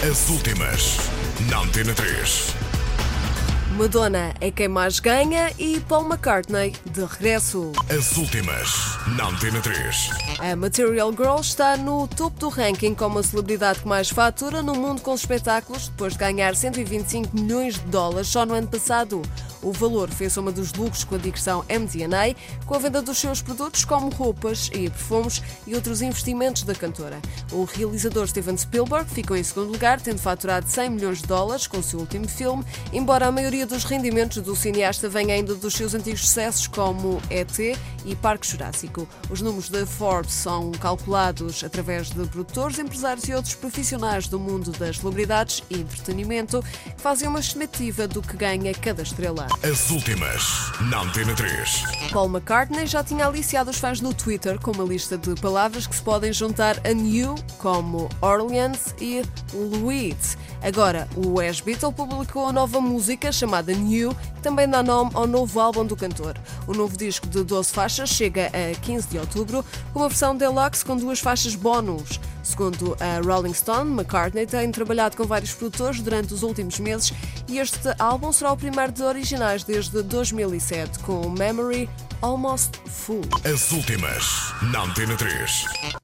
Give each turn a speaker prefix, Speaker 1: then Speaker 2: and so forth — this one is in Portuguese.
Speaker 1: As últimas, na Antena 3.
Speaker 2: Madonna é quem mais ganha e Paul McCartney de regresso.
Speaker 1: As últimas, na Antena 3.
Speaker 2: A Material Girl está no topo do ranking como a celebridade que mais fatura no mundo com os espetáculos, depois de ganhar 125 milhões de dólares só no ano passado. O valor fez soma dos lucros com a digressão MDNA, com a venda dos seus produtos como roupas e perfumes e outros investimentos da cantora. O realizador Steven Spielberg ficou em segundo lugar, tendo faturado 100 milhões de dólares com o seu último filme, embora a maioria dos rendimentos do cineasta venha ainda dos seus antigos sucessos como ET e Parque Jurássico. Os números da Forbes são calculados através de produtores, empresários e outros profissionais do mundo das celebridades e entretenimento que fazem uma estimativa do que ganha cada estrela.
Speaker 1: As últimas, na Antena 3.
Speaker 2: Paul McCartney já tinha aliciado os fãs no Twitter com uma lista de palavras que se podem juntar a New, como Orleans e Louise. Agora, o ex-Beatle publicou a nova música chamada New, que também dá nome ao novo álbum do cantor. O novo disco de 12 faixas chega a 15 de outubro, com uma versão deluxe com duas faixas bónus. Segundo a Rolling Stone, McCartney tem trabalhado com vários produtores durante os últimos meses e este álbum será o primeiro de originais desde 2007, com Memory Almost Full.
Speaker 1: As últimas, na Antena 3.